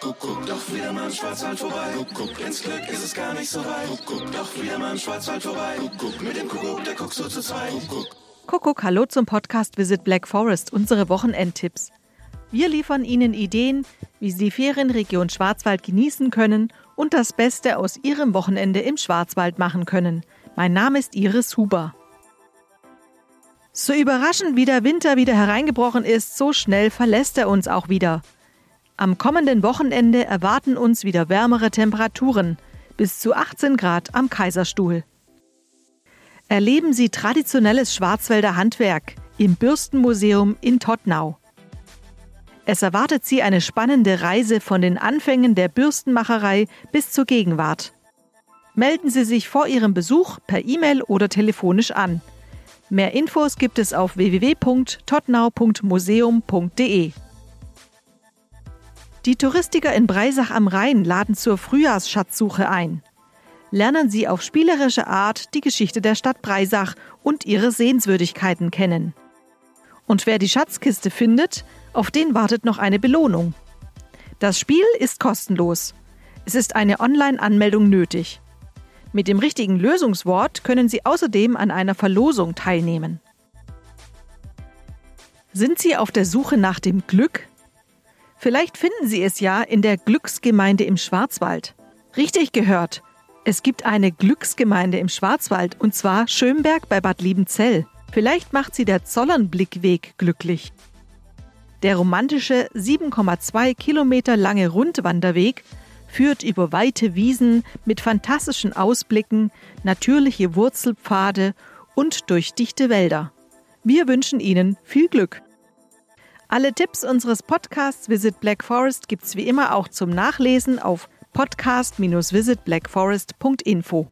Kuckuck, doch wieder mal im Schwarzwald vorbei. Kuckuck, ins Glück ist es gar nicht so weit. Kuckuck, doch wieder mal im Schwarzwald vorbei. Kuckuck, mit dem Kuckuck, der guckt so zu zweit. Kuckuck. Kuckuck, hallo zum Podcast Visit Black Forest, unsere Wochenendtipps. Wir liefern Ihnen Ideen, wie Sie die Ferienregion Schwarzwald genießen können und das Beste aus Ihrem Wochenende im Schwarzwald machen können. Mein Name ist Iris Huber. So überraschend wie der Winter wieder hereingebrochen ist, so schnell verlässt er uns auch wieder. Am kommenden Wochenende erwarten uns wieder wärmere Temperaturen, bis zu 18 Grad am Kaiserstuhl. Erleben Sie traditionelles Schwarzwälder Handwerk im Bürstenmuseum in Tottnau. Es erwartet Sie eine spannende Reise von den Anfängen der Bürstenmacherei bis zur Gegenwart. Melden Sie sich vor Ihrem Besuch per E-Mail oder telefonisch an. Mehr Infos gibt es auf www.tottnau.museum.de. Die Touristiker in Breisach am Rhein laden zur Frühjahrsschatzsuche ein. Lernen Sie auf spielerische Art die Geschichte der Stadt Breisach und ihre Sehenswürdigkeiten kennen. Und wer die Schatzkiste findet, auf den wartet noch eine Belohnung. Das Spiel ist kostenlos. Es ist eine Online-Anmeldung nötig. Mit dem richtigen Lösungswort können Sie außerdem an einer Verlosung teilnehmen. Sind Sie auf der Suche nach dem Glück? Vielleicht finden Sie es ja in der Glücksgemeinde im Schwarzwald. Richtig gehört. Es gibt eine Glücksgemeinde im Schwarzwald und zwar Schönberg bei Bad Liebenzell. Vielleicht macht sie der Zollernblickweg glücklich. Der romantische 7,2 Kilometer lange Rundwanderweg führt über weite Wiesen mit fantastischen Ausblicken, natürliche Wurzelpfade und durch dichte Wälder. Wir wünschen Ihnen viel Glück. Alle Tipps unseres Podcasts Visit Black Forest gibt's wie immer auch zum Nachlesen auf podcast-visitblackforest.info.